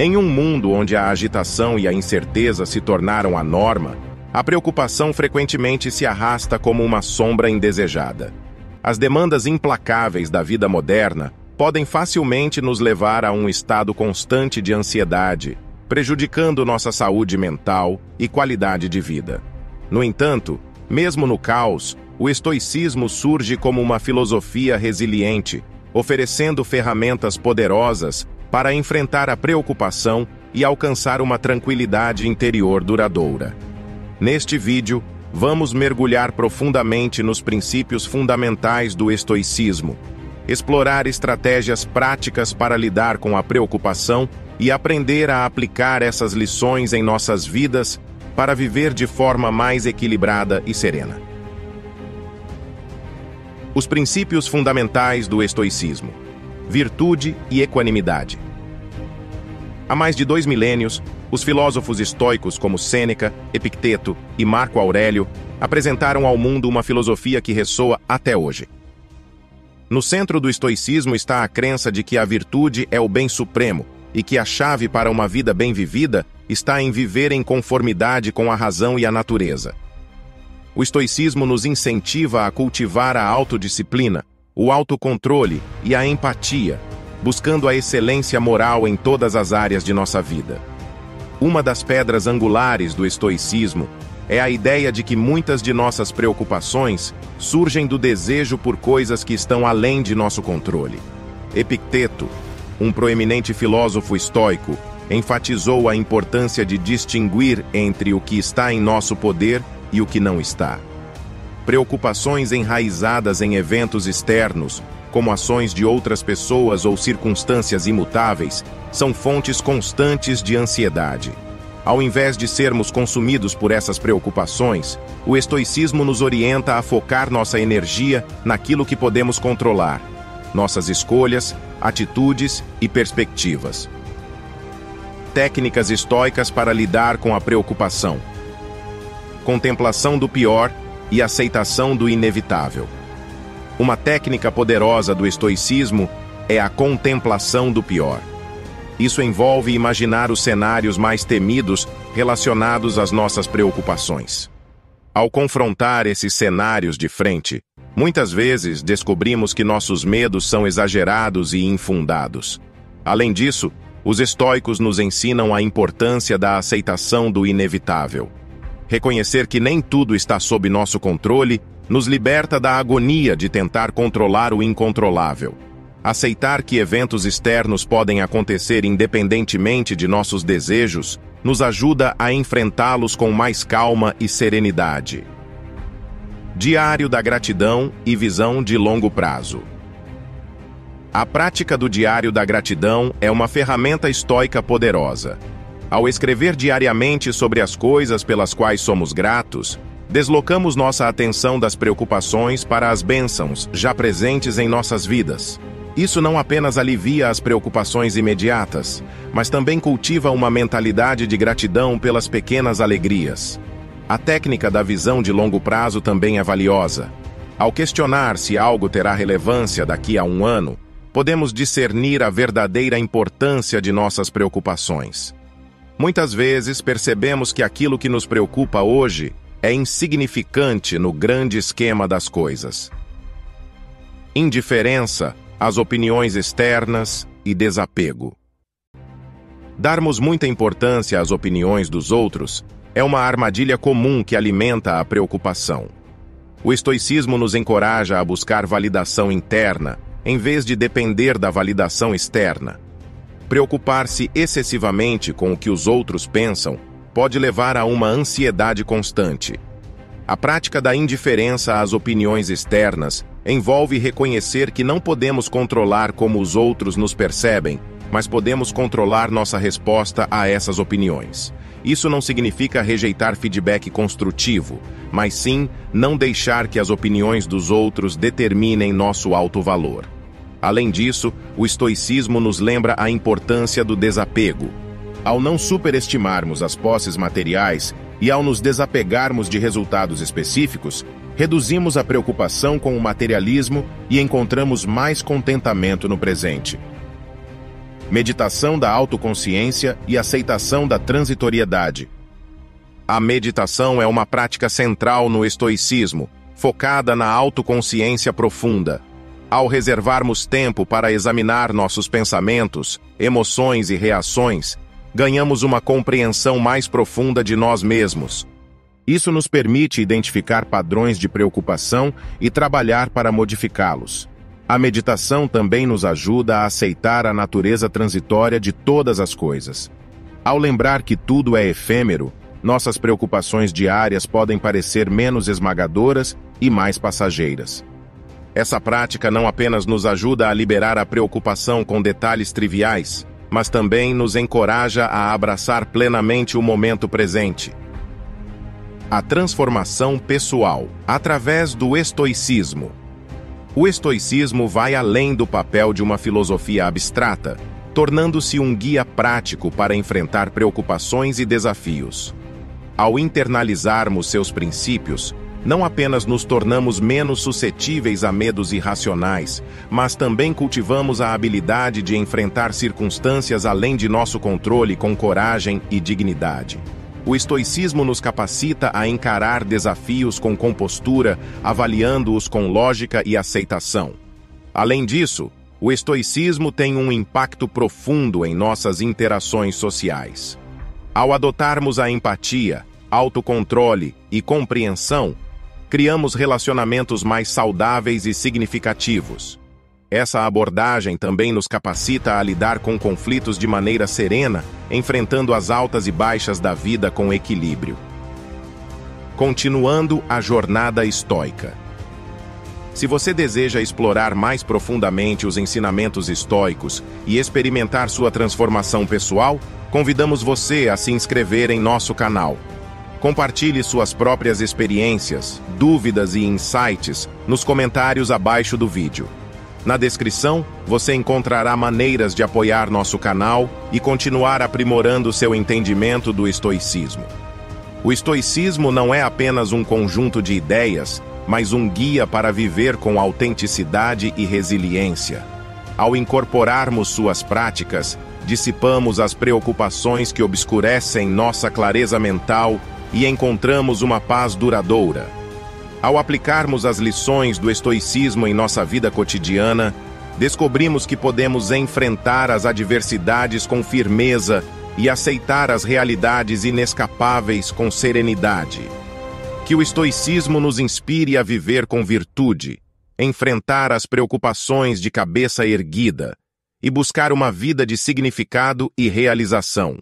Em um mundo onde a agitação e a incerteza se tornaram a norma, a preocupação frequentemente se arrasta como uma sombra indesejada. As demandas implacáveis da vida moderna podem facilmente nos levar a um estado constante de ansiedade, prejudicando nossa saúde mental e qualidade de vida. No entanto, mesmo no caos, o estoicismo surge como uma filosofia resiliente, oferecendo ferramentas poderosas para enfrentar a preocupação e alcançar uma tranquilidade interior duradoura. Neste vídeo, vamos mergulhar profundamente nos princípios fundamentais do estoicismo, explorar estratégias práticas para lidar com a preocupação e aprender a aplicar essas lições em nossas vidas para viver de forma mais equilibrada e serena. Os princípios fundamentais do estoicismo: virtude e equanimidade. Há mais de dois milênios, os filósofos estoicos como Sêneca, Epicteto e Marco Aurélio apresentaram ao mundo uma filosofia que ressoa até hoje. No centro do estoicismo está a crença de que a virtude é o bem supremo e que a chave para uma vida bem vivida está em viver em conformidade com a razão e a natureza. O estoicismo nos incentiva a cultivar a autodisciplina, o autocontrole e a empatia, buscando a excelência moral em todas as áreas de nossa vida. Uma das pedras angulares do estoicismo é a ideia de que muitas de nossas preocupações surgem do desejo por coisas que estão além de nosso controle. Epicteto, um proeminente filósofo estoico, enfatizou a importância de distinguir entre o que está em nosso poder e o que não está. Preocupações enraizadas em eventos externos, como ações de outras pessoas ou circunstâncias imutáveis, são fontes constantes de ansiedade. Ao invés de sermos consumidos por essas preocupações, o estoicismo nos orienta a focar nossa energia naquilo que podemos controlar, nossas escolhas, atitudes e perspectivas. Técnicas estoicas para lidar com a preocupação. Contemplação do pior e aceitação do inevitável. Uma técnica poderosa do estoicismo é a contemplação do pior. Isso envolve imaginar os cenários mais temidos relacionados às nossas preocupações. Ao confrontar esses cenários de frente, muitas vezes descobrimos que nossos medos são exagerados e infundados. Além disso, os estoicos nos ensinam a importância da aceitação do inevitável. Reconhecer que nem tudo está sob nosso controle nos liberta da agonia de tentar controlar o incontrolável. Aceitar que eventos externos podem acontecer independentemente de nossos desejos nos ajuda a enfrentá-los com mais calma e serenidade. Diário da gratidão e visão de longo prazo. A prática do diário da gratidão é uma ferramenta estoica poderosa. Ao escrever diariamente sobre as coisas pelas quais somos gratos, deslocamos nossa atenção das preocupações para as bênçãos já presentes em nossas vidas. Isso não apenas alivia as preocupações imediatas, mas também cultiva uma mentalidade de gratidão pelas pequenas alegrias. A técnica da visão de longo prazo também é valiosa. Ao questionar se algo terá relevância daqui a um ano, podemos discernir a verdadeira importância de nossas preocupações. Muitas vezes percebemos que aquilo que nos preocupa hoje é insignificante no grande esquema das coisas. Indiferença às opiniões externas e desapego. Darmos muita importância às opiniões dos outros é uma armadilha comum que alimenta a preocupação. O estoicismo nos encoraja a buscar validação interna, em vez de depender da validação externa. Preocupar-se excessivamente com o que os outros pensam pode levar a uma ansiedade constante. A prática da indiferença às opiniões externas envolve reconhecer que não podemos controlar como os outros nos percebem, mas podemos controlar nossa resposta a essas opiniões. Isso não significa rejeitar feedback construtivo, mas sim não deixar que as opiniões dos outros determinem nosso alto valor. Além disso, o estoicismo nos lembra a importância do desapego, ao não superestimarmos as posses materiais e ao nos desapegarmos de resultados específicos, reduzimos a preocupação com o materialismo e encontramos mais contentamento no presente. meditação da autoconsciência e aceitação da transitoriedade. A meditação é uma prática central no estoicismo, focada na autoconsciência profunda. Ao reservarmos tempo para examinar nossos pensamentos, emoções e reações, ganhamos uma compreensão mais profunda de nós mesmos. Isso nos permite identificar padrões de preocupação e trabalhar para modificá-los. A meditação também nos ajuda a aceitar a natureza transitória de todas as coisas. Ao lembrar que tudo é efêmero, nossas preocupações diárias podem parecer menos esmagadoras e mais passageiras. Essa prática não apenas nos ajuda a liberar a preocupação com detalhes triviais, mas também nos encoraja a abraçar plenamente o momento presente. A transformação pessoal, através do estoicismo. O estoicismo vai além do papel de uma filosofia abstrata, tornando-se um guia prático para enfrentar preocupações e desafios. Ao internalizarmos seus princípios, não apenas nos tornamos menos suscetíveis a medos irracionais, mas também cultivamos a habilidade de enfrentar circunstâncias além de nosso controle com coragem e dignidade. O estoicismo nos capacita a encarar desafios com compostura, avaliando-os com lógica e aceitação. Além disso, o estoicismo tem um impacto profundo em nossas interações sociais. Ao adotarmos a empatia, autocontrole e compreensão, criamos relacionamentos mais saudáveis e significativos. Essa abordagem também nos capacita a lidar com conflitos de maneira serena, enfrentando as altas e baixas da vida com equilíbrio. Continuando a jornada estoica. Se você deseja explorar mais profundamente os ensinamentos estoicos e experimentar sua transformação pessoal, convidamos você a se inscrever em nosso canal. Compartilhe suas próprias experiências, dúvidas e insights nos comentários abaixo do vídeo. Na descrição, você encontrará maneiras de apoiar nosso canal e continuar aprimorando seu entendimento do estoicismo. O estoicismo não é apenas um conjunto de ideias, mas um guia para viver com autenticidade e resiliência. Ao incorporarmos suas práticas, dissipamos as preocupações que obscurecem nossa clareza mental e encontramos uma paz duradoura. Ao aplicarmos as lições do estoicismo em nossa vida cotidiana, descobrimos que podemos enfrentar as adversidades com firmeza e aceitar as realidades inescapáveis com serenidade. Que o estoicismo nos inspire a viver com virtude, enfrentar as preocupações de cabeça erguida e buscar uma vida de significado e realização.